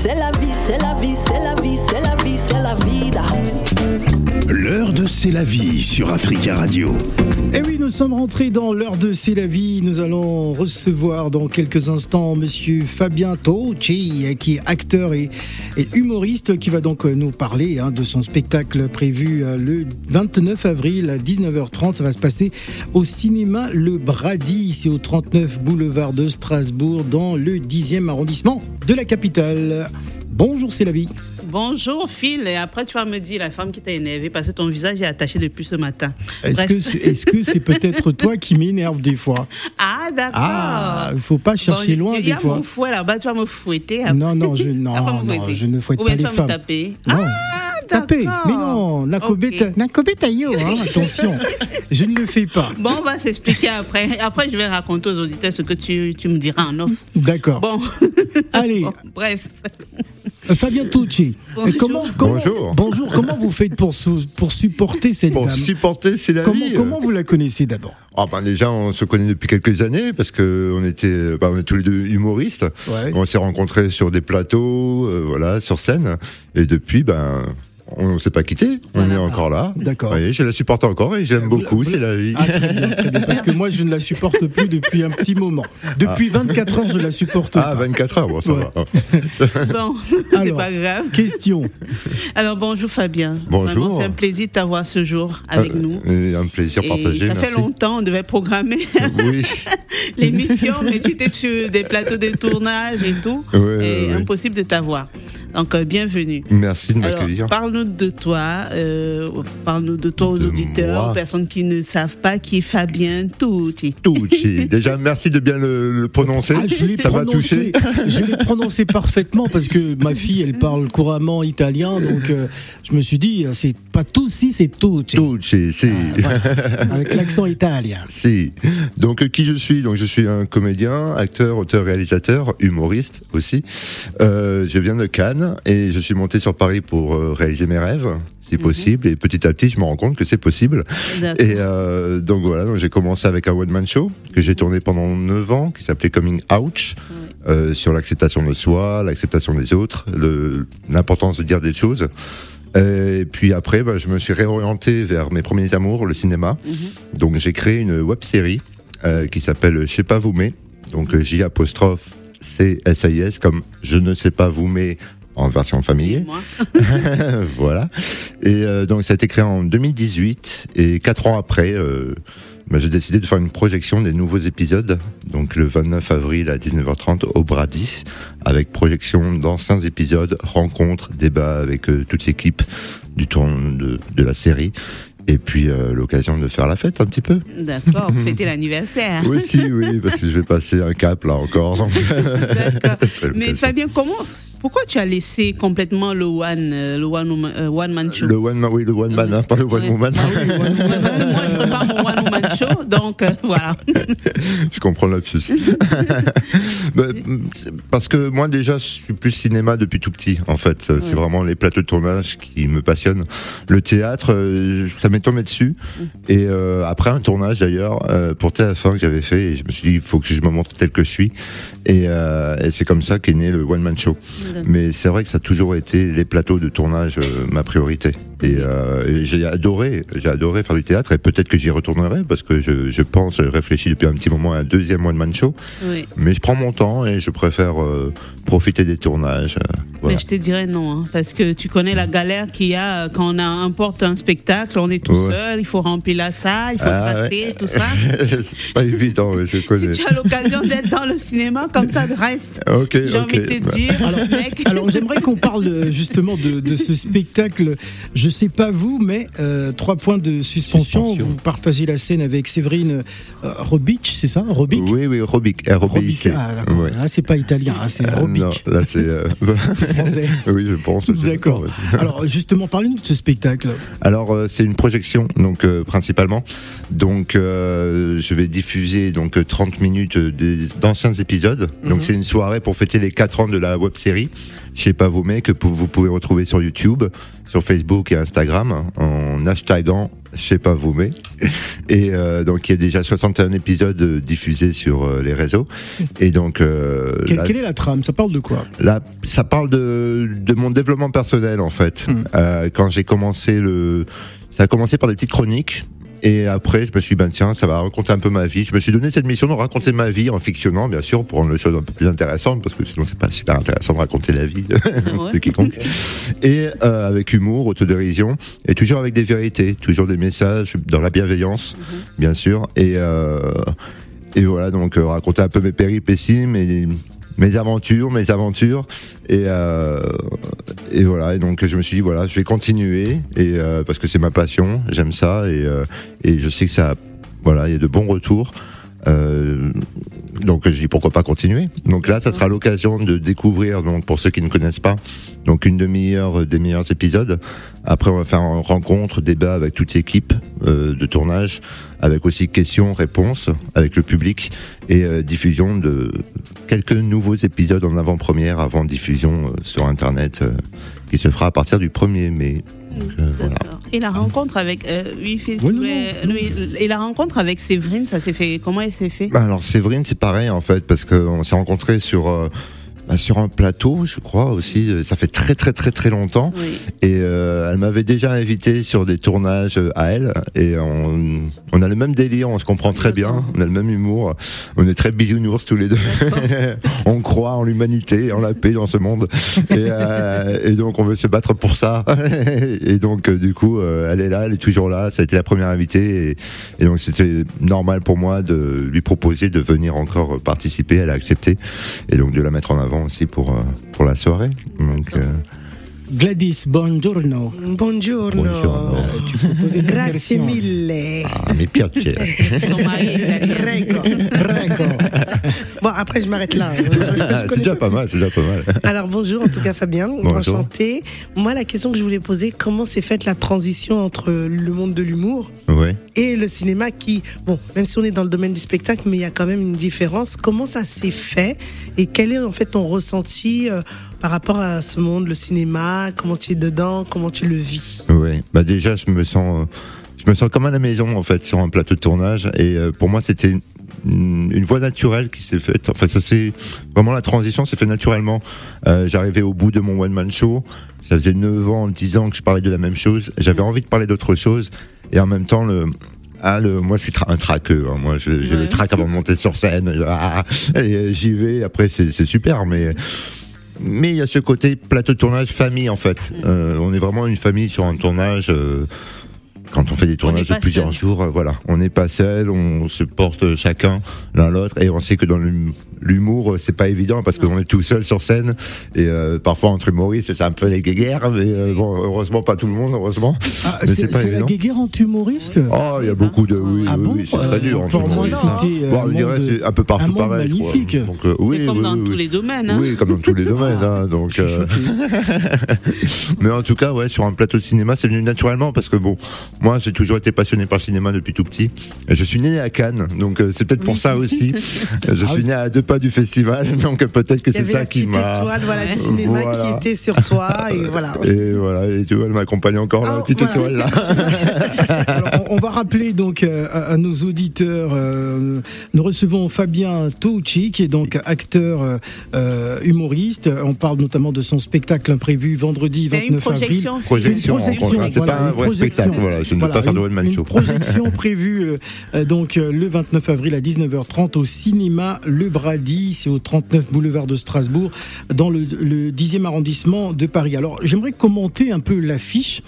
c'est la vie, c'est la vie, c'est la vie, c'est la vie, c'est la vida. L'heure de C'est la vie sur Africa Radio. Et oui, nous sommes rentrés dans l'heure de C'est la vie. Nous allons recevoir dans quelques instants Monsieur Fabien Tocci, qui est acteur et, humoriste, qui va donc nous parler hein, de son spectacle prévu euh, le 29 avril à 19h30. Ça va se passer au cinéma Le Brady, ici au 39 boulevard de Strasbourg, dans le 10e arrondissement de la capitale. Bonjour, c'est la vie. Bonjour Phil, et après tu vas me dire la femme qui t'a énervé parce que ton visage est attaché depuis ce matin. Est-ce que c'est peut-être toi qui m'énerve des fois Ah d'accord. Ah, il faut pas chercher Bon, loin il y des a fois. mon fouet là-bas, tu vas me fouetter. après. Non, non, je, non, non, je ne fouette Ou pas bien les tu vas me taper. Non. Ah, Taper, mais non, Nakobe Ok. ta- Nakobe taillot, hein, attention, je ne le fais pas. Bon, on va s'expliquer après. Après, je vais raconter aux auditeurs ce que tu, tu me diras en off. D'accord. Bon, Allez, Bon, bref. Euh, Fabien Tucci, Bonjour. comment, comment, Bonjour. bonjour, comment vous faites pour, sou- pour supporter cette Pour dame supporter, c'est la comment, vie. comment vous la connaissez d'abord Ah ben déjà, on se connaît depuis quelques années parce que on était, on est tous les deux humoristes. Ouais. On s'est rencontrés sur des plateaux, euh, voilà, sur scène. Et depuis, ben, on ne s'est pas quitté. On Voilà. est encore là. D'accord. Oui, je la supporte encore et j'aime beaucoup. C'est la- vie. Ah, très bien, très bien, parce que moi je ne la supporte plus depuis un petit moment. Depuis 24 heures, je la supporte Ah, pas. 24 heures, bon, ça Ouais. va. Bon, c'est pas grave. Question. Alors, bonjour Fabien. Bonjour. C'est un plaisir de t'avoir ce jour avec Euh, nous. un plaisir Et partagé. ça fait longtemps, on devait programmer Oui. l'émission, mais tu étais sur des plateaux de tournage et tout. Ouais, et ouais, ouais. impossible de t'avoir. Donc, euh, bienvenue. Merci de Alors, m'accueillir. parle-nous de toi, euh, parle-nous de toi aux De auditeurs, moi. aux personnes qui ne savent pas qui est Fabien Touti. Tucci. Déjà, merci de bien le, le prononcer. Ah, je l'ai ça m'a touché. prononcé, je l'ai prononcé parfaitement parce que ma fille, elle parle couramment italien, donc euh, je me suis dit, euh, c'est pas c'est tout. Tucci, si. Avec l'accent italien. Si. Donc qui je suis? Donc je suis un comédien, acteur, auteur, réalisateur, humoriste aussi. Euh, je viens de Cannes et je suis monté sur Paris pour euh, réaliser mes rêves, si Mhm. possible. Et petit à petit, je me rends compte que c'est possible. Et euh, donc voilà, donc j'ai commencé avec un one man show que j'ai tourné pendant 9 ans, qui s'appelait Coming Ouch, euh, sur l'acceptation de soi, l'acceptation des autres, l'importance de dire des choses. Et puis après, bah, je me suis réorienté vers mes premiers amours, le cinéma. Donc j'ai créé une web série euh, qui s'appelle Je sais pas vous mais, donc euh, J apostrophe C S I S comme je ne sais pas vous mais en version familier. Voilà. Et euh, donc ça a été créé en 2018 et quatre ans après, euh, bah, j'ai décidé de faire une projection des nouveaux épisodes. Donc le 29 avril à 19h30 au Bradis, avec projection d'anciens épisodes, rencontres, débats avec euh, toute l'équipe du tour de, de la série. Et puis euh, l'occasion de faire la fête un petit peu. D'accord, fêter l'anniversaire. Oui, si, oui, parce que je vais passer un cap là encore. donc. Mais. Fabien, comment, pourquoi tu as laissé complètement le one, euh, le one, man show? Le one man, oui, le one man, hein, pas le one woman. Ah oui, parce que moi, je prépare mon one show, donc euh, voilà. Je comprends c'est parce que moi déjà, je suis plus cinéma depuis tout petit. En fait, c'est vraiment les plateaux de tournage qui me passionnent. Le théâtre, euh, ça m'est tombé dessus. Et euh, après un tournage d'ailleurs euh, pour TF1 que j'avais fait, et je me suis dit il faut que je me montre tel que je suis. Et, euh, et c'est comme ça qu'est né le one man show. Mais c'est vrai que ça a toujours été les plateaux de tournage ma priorité. Et, et j'ai adoré, j'ai adoré faire du théâtre et peut-être que j'y retournerai parce que je, je pense, je réfléchis depuis un petit moment à un deuxième one man show. Oui. Mais je prends mon temps et je préfère euh, profiter des tournages. Voilà. Mais je te dirais non, hein, parce que tu connais la galère qu'il y a euh, quand on importe un spectacle, on est tout Ouais. seul, il faut remplir la salle, il faut Ah, traiter, tout ça. c'est pas évident, mais je Si connais. tu as l'occasion d'être dans le cinéma, comme ça, reste. Ok, J'ai ok. envie de te Bah, dire, mec. Alors j'aimerais qu'on parle euh, justement de, de ce spectacle. Je sais pas vous, mais euh, trois points de suspension. Suspension. Vous partagez la scène avec Séverine euh, Robic, c'est ça Robic? Oui, oui, Robic, Robic, ah, d'accord. Ouais. Ah, c'est pas italien, hein, c'est Euh, Robic. non, là c'est. français. oui, je pense. D'accord. Alors justement, parlez-nous de ce spectacle. Alors euh, c'est une projection donc euh, principalement. Donc euh, je vais diffuser donc euh, 30 minutes d'anciens épisodes. Donc c'est une soirée pour fêter les 4 ans de la web série. Je sais pas vous mais que vous pouvez retrouver sur YouTube, sur Facebook et Instagram en hashtagant je sais pas vous, mais. Et euh, donc, il y a déjà 61 épisodes euh, diffusés sur euh, les réseaux. Et donc. euh, Quelle, là, quelle est la trame? Ça parle de quoi? Là, ça parle de, de mon développement personnel en fait. Hmm. Euh, quand j'ai commencé le, ça a commencé par des petites chroniques. Et après, je me suis dit, ben tiens, ça va raconter un peu ma vie. Je me suis donné cette mission de raconter ma vie en fictionnant, bien sûr, pour rendre les choses un peu plus intéressantes, parce que sinon c'est pas super intéressant de raconter la vie de, Ouais. de quiconque. Et euh, avec humour, autodérision, et toujours avec des vérités, toujours des messages dans la bienveillance, bien sûr. Et euh, et voilà, donc euh, raconter un peu mes péripéties, mes, mes aventures, mes aventures. Et, euh, et voilà, et donc je me suis dit, voilà, je vais continuer, et, euh, parce que c'est ma passion, j'aime ça, et, euh, et je sais que ça, voilà, il y a de bons retours. Euh, donc je dis pourquoi pas continuer. Donc là, ça sera l'occasion de découvrir, donc pour ceux qui ne connaissent pas, donc une demi-heure des meilleurs épisodes. Après, on va faire une rencontre, débat avec toute l'équipe euh, de tournage, avec aussi questions-réponses avec le public et euh, diffusion de quelques nouveaux épisodes en avant-première avant diffusion euh, sur Internet euh, qui se fera à partir du 1er mai. Euh, voilà. Et la rencontre avec euh, oui, Phil, Oui, tu non, voulais- non, non. oui, et la rencontre avec Séverine, ça s'est fait comment elle s'est fait? Bah alors Séverine, c'est pareil en fait, parce qu'on s'est rencontrés sur euh, bah, sur un plateau, je crois aussi. euh, Ça fait très très très très longtemps. Oui. Et euh, elle m'avait déjà invité sur des tournages euh, à elle. Et on, on a le même délire, on se comprend très bien, on a le même humour. On est très bisounours tous les deux. on croit en l'humanité, en la paix dans ce monde. Et, euh, et donc on veut se battre pour ça. et donc euh, du coup, elle est là, elle est toujours là. Ça a été la première invitée. Et, et donc c'était normal pour moi de lui proposer de venir encore participer. Elle a accepté. Et donc de la mettre en avant aussi pour, euh, pour la soirée. Donc, euh, Gladys, buongiorno. Buongiorno. Buongiorno. Euh, tu proposais une Grazie version. mille. ah, mi piace. Prego. Après, je m'arrête là. Connais c'est déjà pas mal, c'est déjà pas mal. Alors, bonjour, en tout cas, Fabien. Bonjour. Enchanté. Moi, la question que je voulais poser, comment s'est faite la transition entre le monde de l'humour Ouais. et le cinéma qui, bon, même si on est dans le domaine du spectacle, mais il y a quand même une différence. Comment ça s'est fait et quel est en fait ton ressenti euh, par rapport à ce monde, le cinéma? Comment tu es dedans? Comment tu le vis? Ouais. Bah déjà, je me sens, euh, je me sens comme à la maison en fait sur un plateau de tournage. Et euh, pour moi, c'était une, une voie naturelle qui s'est faite. Enfin, ça c'est vraiment la transition s'est fait naturellement. Euh, J'arrivais au bout de mon one man show. Ça faisait 9 ans, 10 ans que je parlais de la même chose. J'avais envie de parler d'autre chose. Et en même temps, le ah, le, moi, je suis tra- un traqueux. hein. Moi, je- j'ai Ouais. le trac avant de monter sur scène. Ah, et euh, j'y vais. Après, c'est c'est super, mais mais il y a ce côté plateau de tournage famille en fait. Euh, on est vraiment une famille sur un tournage. euh, quand on fait des tournages de plusieurs seul. jours, euh, voilà, on n'est pas seul, on se porte chacun l'un l'autre et on sait que dans l'hum- l'humour, euh, c'est pas évident parce qu'on est tout seul sur scène et euh, parfois entre humoristes, c'est un peu les guéguerres, mais euh, bon, heureusement pas tout le monde, heureusement. Ah, Mais c'est pas c'est la évident. guéguerre en humoriste Oh, il y a beaucoup de oui, Ah oui, bon? oui, c'est très dur. en Pour moi, c'était Bon, dirait monde- c'est un peu partout un monde pareil. je magnifique. Donc, euh, oui, comme oui, dans oui, tous oui. les domaines. Hein. Oui, comme dans tous les domaines. hein, donc, Je euh, mais en tout cas, ouais, sur un plateau de cinéma, c'est venu naturellement parce que bon, moi, j'ai toujours été passionné par le cinéma depuis tout petit. Et Je suis né à Cannes, donc euh, c'est peut-être pour ça aussi. Je Ah suis né à deux pas du festival, donc peut-être que c'est ça qui petite m'a. étoile voilà, cinéma Voilà. qui était sur toi et voilà. Et voilà, et tu vois, elle m'accompagne encore Ah, la petite voilà. étoile là. Alors, on, va rappeler donc euh, à, à nos auditeurs, euh, nous recevons Fabien Toucci, qui est donc acteur euh, humoriste. On parle notamment de son spectacle imprévu vendredi C'est une 29 avril. projection. Projection, C'est une projection, c'est voilà, pas un une vrai projection. spectacle. Voilà, je ne veux pas faire de une- one man une show. projection prévue euh, donc le 29 avril à 19h30 au cinéma Le Brady, c'est au 39 boulevard de Strasbourg, dans le, le 10e arrondissement de Paris. Alors j'aimerais commenter un peu l'affiche,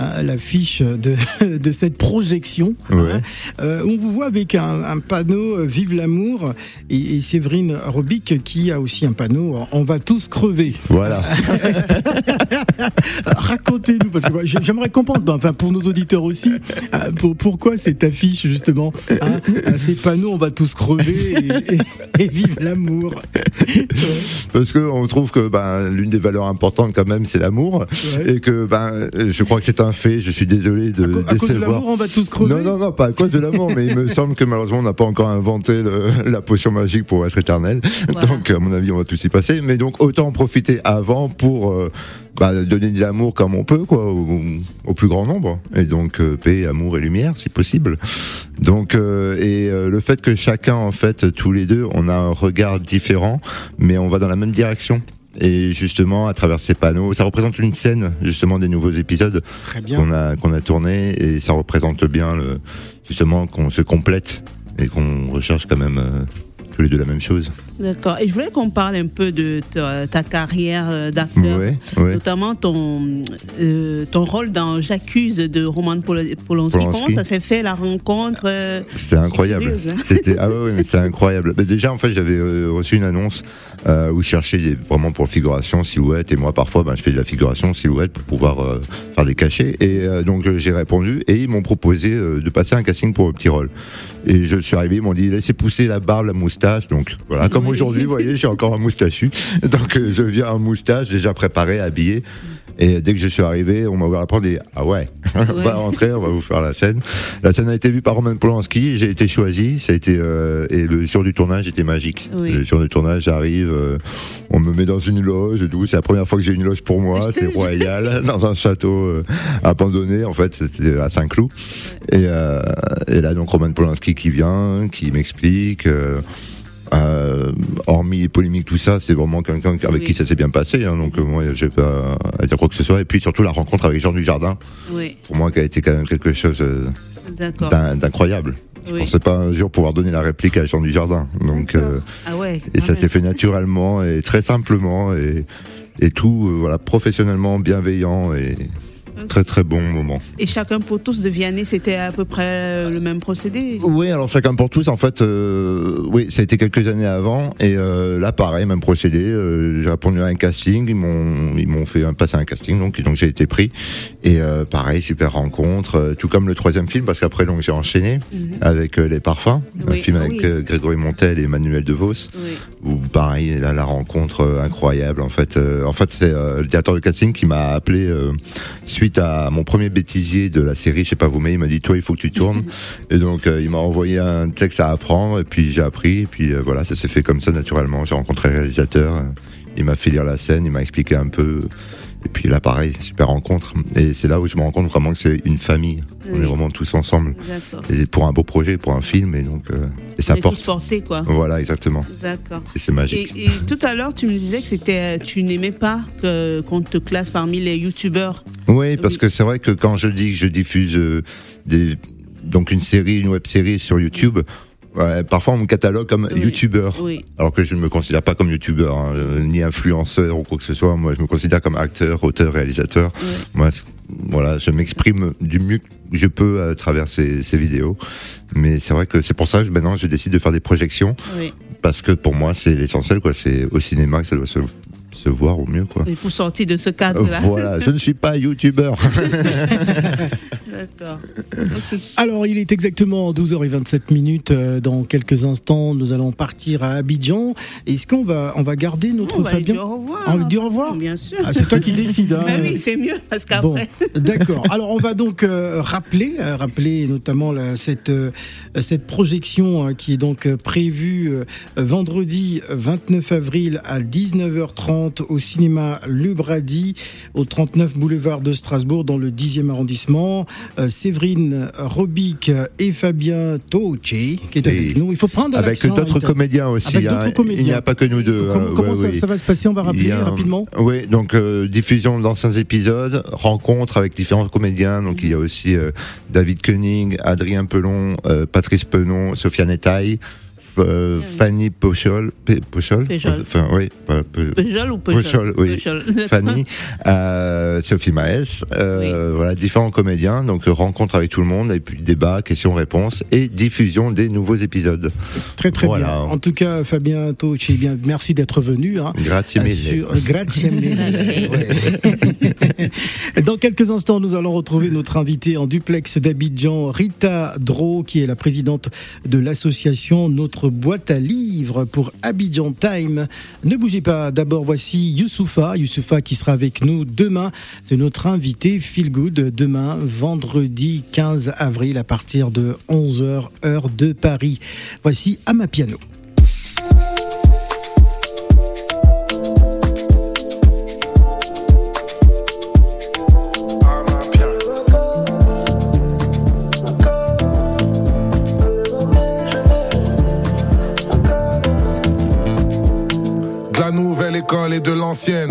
hein, l'affiche de, de cette projection. Hein. Euh, on vous voit avec un, un panneau euh, Vive l'amour et, et Séverine Robic qui a aussi un panneau On va tous crever. Voilà. Racontez-nous, parce que j'aimerais comprendre, enfin pour nos auditeurs aussi, euh, pour- pourquoi cette affiche justement, hein, euh, ces panneaux on va tous crever et, et- et vive l'amour. Parce que on trouve que ben, l'une des valeurs importantes quand même, c'est l'amour. ouais. Et que ben, je crois que c'est un fait. Je suis désolé de À co- à cause de l'amour on va tous crever. Non, non, non, pas à cause de l'amour, mais il me semble que malheureusement, on n'a pas encore inventé le- la potion magique pour être éternel. Voilà. Donc, à mon avis, on va tous y passer. Mais donc, autant en profiter avant pour euh, bah, donner de l'amour comme on peut, quoi, au, au plus grand nombre. Et donc, euh, paix, amour et lumière, si possible. Donc, euh, et euh, le fait que chacun, en fait, tous les deux, on a un regard différent, mais on va dans la même direction. Et justement, à travers ces panneaux, ça représente une scène justement des nouveaux épisodes qu'on a qu'on a tourné, et ça représente bien le, justement qu'on se complète et qu'on recherche quand même euh, tous les deux la même chose. D'accord. Et je voulais qu'on parle un peu de ta, ta carrière euh, d'acteur. Ouais, ouais. Notamment ton, euh, ton rôle dans J'accuse de Roman Pol- Polanski. Polanski. Comment ça s'est fait la rencontre euh, C'était incroyable. hein? C'était ah ouais, ouais, c'était incroyable. Mais déjà en fait j'avais reçu une annonce euh, où je cherchais des- vraiment pour figuration silhouette et moi parfois ben, je fais de la figuration silhouette pour pouvoir faire des cachets et donc j'ai répondu et ils m'ont proposé de passer un casting pour un petit rôle. Et je suis arrivé, ils m'ont dit laissez pousser la barbe, la moustache. Donc voilà, comme aujourd'hui, vous voyez, j'ai encore un moustachu. Donc euh, je viens en moustache, déjà préparé, habillé. Et dès que je suis arrivé, on m'a ouvert la porte et dit, ah ouais, on va rentrer, on va vous faire la scène. La scène a été vue par Roman Polanski, j'ai été choisi, ça a été euh, et le jour du tournage était magique. Oui. Le jour du tournage, j'arrive, euh, on me met dans une loge, tout, c'est la première fois que j'ai une loge pour moi, c'est royal, dans un château euh, abandonné, en fait, c'était à Saint-Cloud. Et, euh, et là donc Roman Polanski qui vient, qui m'explique. Euh, hormis les polémiques, tout ça, c'est vraiment quelqu'un avec Oui. qui ça s'est bien passé. Hein, donc euh, moi, j'ai pas à dire quoi que ce soit. Et puis surtout la rencontre avec Jean Dujardin, Oui, pour moi, qui a été quand même quelque chose euh, d'incroyable. Je Oui. pensais pas un jour pouvoir donner la réplique à Jean Dujardin. Donc euh, Ah ouais. et ça s'est fait naturellement et très simplement et et tout euh, voilà professionnellement bienveillant et très très bon moment. Et chacun pour tous de Vianney, c'était à peu près le même procédé? Oui, alors chacun pour tous, en fait, euh, oui, ça a été quelques années avant, et euh, là, pareil, même procédé. euh, j'ai répondu à un casting, ils m'ont, ils m'ont fait passer un casting, donc, donc j'ai été pris, et euh, pareil, super rencontre, euh, tout comme le troisième film, parce qu'après, donc, j'ai enchaîné avec euh, les parfums, un film ah avec oui. euh, Grégory Montel et Manuel DeVos, Oui. où pareil, là, la rencontre euh, incroyable. En fait, euh, en fait, c'est euh, le directeur de casting qui m'a appelé euh, suite à mon premier bêtisier de la série. Je sais pas vous, mais il m'a dit toi, il faut que tu tournes. et donc, euh, il m'a envoyé un texte à apprendre, et puis j'ai appris, et puis euh, voilà, ça s'est fait comme ça naturellement. J'ai rencontré le réalisateur, euh, il m'a fait lire la scène, il m'a expliqué un peu. Et puis là, pareil, super rencontre. Et c'est là où je me rends compte vraiment que c'est une famille. On est vraiment tous ensemble. D'accord. Et pour un beau projet, pour un film, et donc, euh, et ça tous porte. quoi. Voilà, exactement. D'accord. Et c'est Et, magique. et tout à l'heure, tu me disais que c'était, tu n'aimais pas que, qu'on te classe parmi les youtubeurs. Oui, parce Oui. que c'est vrai que quand je dis que je diffuse euh, des, donc une série, une web série sur YouTube, ouais, parfois on me catalogue comme Oui. youtubeur. Oui. Alors que je ne me considère pas comme youtubeur, hein, euh, ni influenceur ou quoi que ce soit. Moi, je me considère comme acteur, auteur, réalisateur. Oui. Moi, voilà, je m'exprime du mieux que je peux à travers ces, ces vidéos. Mais c'est vrai que c'est pour ça que maintenant je décide de faire des projections parce que pour moi c'est l'essentiel, quoi. C'est au cinéma que ça doit se, se voir au mieux, quoi. Et pour sortir de ce cadre-là. Voilà, je ne suis pas youtubeur. D'accord. Alors, il est exactement 12h27 minutes. Euh, Dans quelques instants, nous allons partir à Abidjan. Est-ce qu'on va, on va garder notre On va lui Fabien dire au revoir. On lui dit au revoir Bien sûr. Ah, C'est toi qui décides. hein. Mais oui, c'est mieux parce Bon, qu'après. d'accord. Alors on va donc euh, rappeler, euh, rappeler notamment la- cette euh, cette projection qui est donc euh, prévue euh, vendredi 29 avril à 19h30 au cinéma Le Brady au 39 boulevard de Strasbourg dans le 10e arrondissement. Euh, Séverine Robic et Fabien Touche qui est avec nous. Il faut prendre Avec d'autres comédiens aussi. Avec hein. d'autres comédiens. Il n'y a pas que nous deux. Comment, hein. comment Ouais, ça, oui. ça va se passer? On va rappeler un- rapidement. Oui, donc euh, diffusion d'anciens épisodes, rencontre avec différents comédiens. Donc il y a aussi euh, David Koenig, Adrien Pelon, Patrice Penon, Sofiane Etaille, euh. Fanny Pochol, Pe- Pochol, Péjol. enfin oui, Peugeot ou Peugeot, oui. Fanny, euh, Sophie Maes, euh, voilà différents comédiens. Donc rencontre avec tout le monde et puis débat, questions-réponses et diffusion des nouveaux épisodes. Très très Voilà. bien. En tout cas, Fabien Touche, eh bien, merci d'être venu. hein. Grazie mille. Sur- Grazie mille. Ouais. Dans quelques instants, nous allons retrouver notre invité en duplex d'Abidjan, Rita Dro, qui est la présidente de l'association Notre boîte à livres pour Abidjan Time. Ne bougez pas. D'abord, voici Youssoufa. Youssoufa qui sera avec nous demain. C'est notre invité Feel Good demain, vendredi 15 avril à partir de 11h heure de Paris. Voici Amapiano. nouvelle école et de l'ancienne.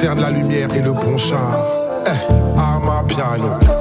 J'alterne la lumière et le bon char. Eh, arma piano.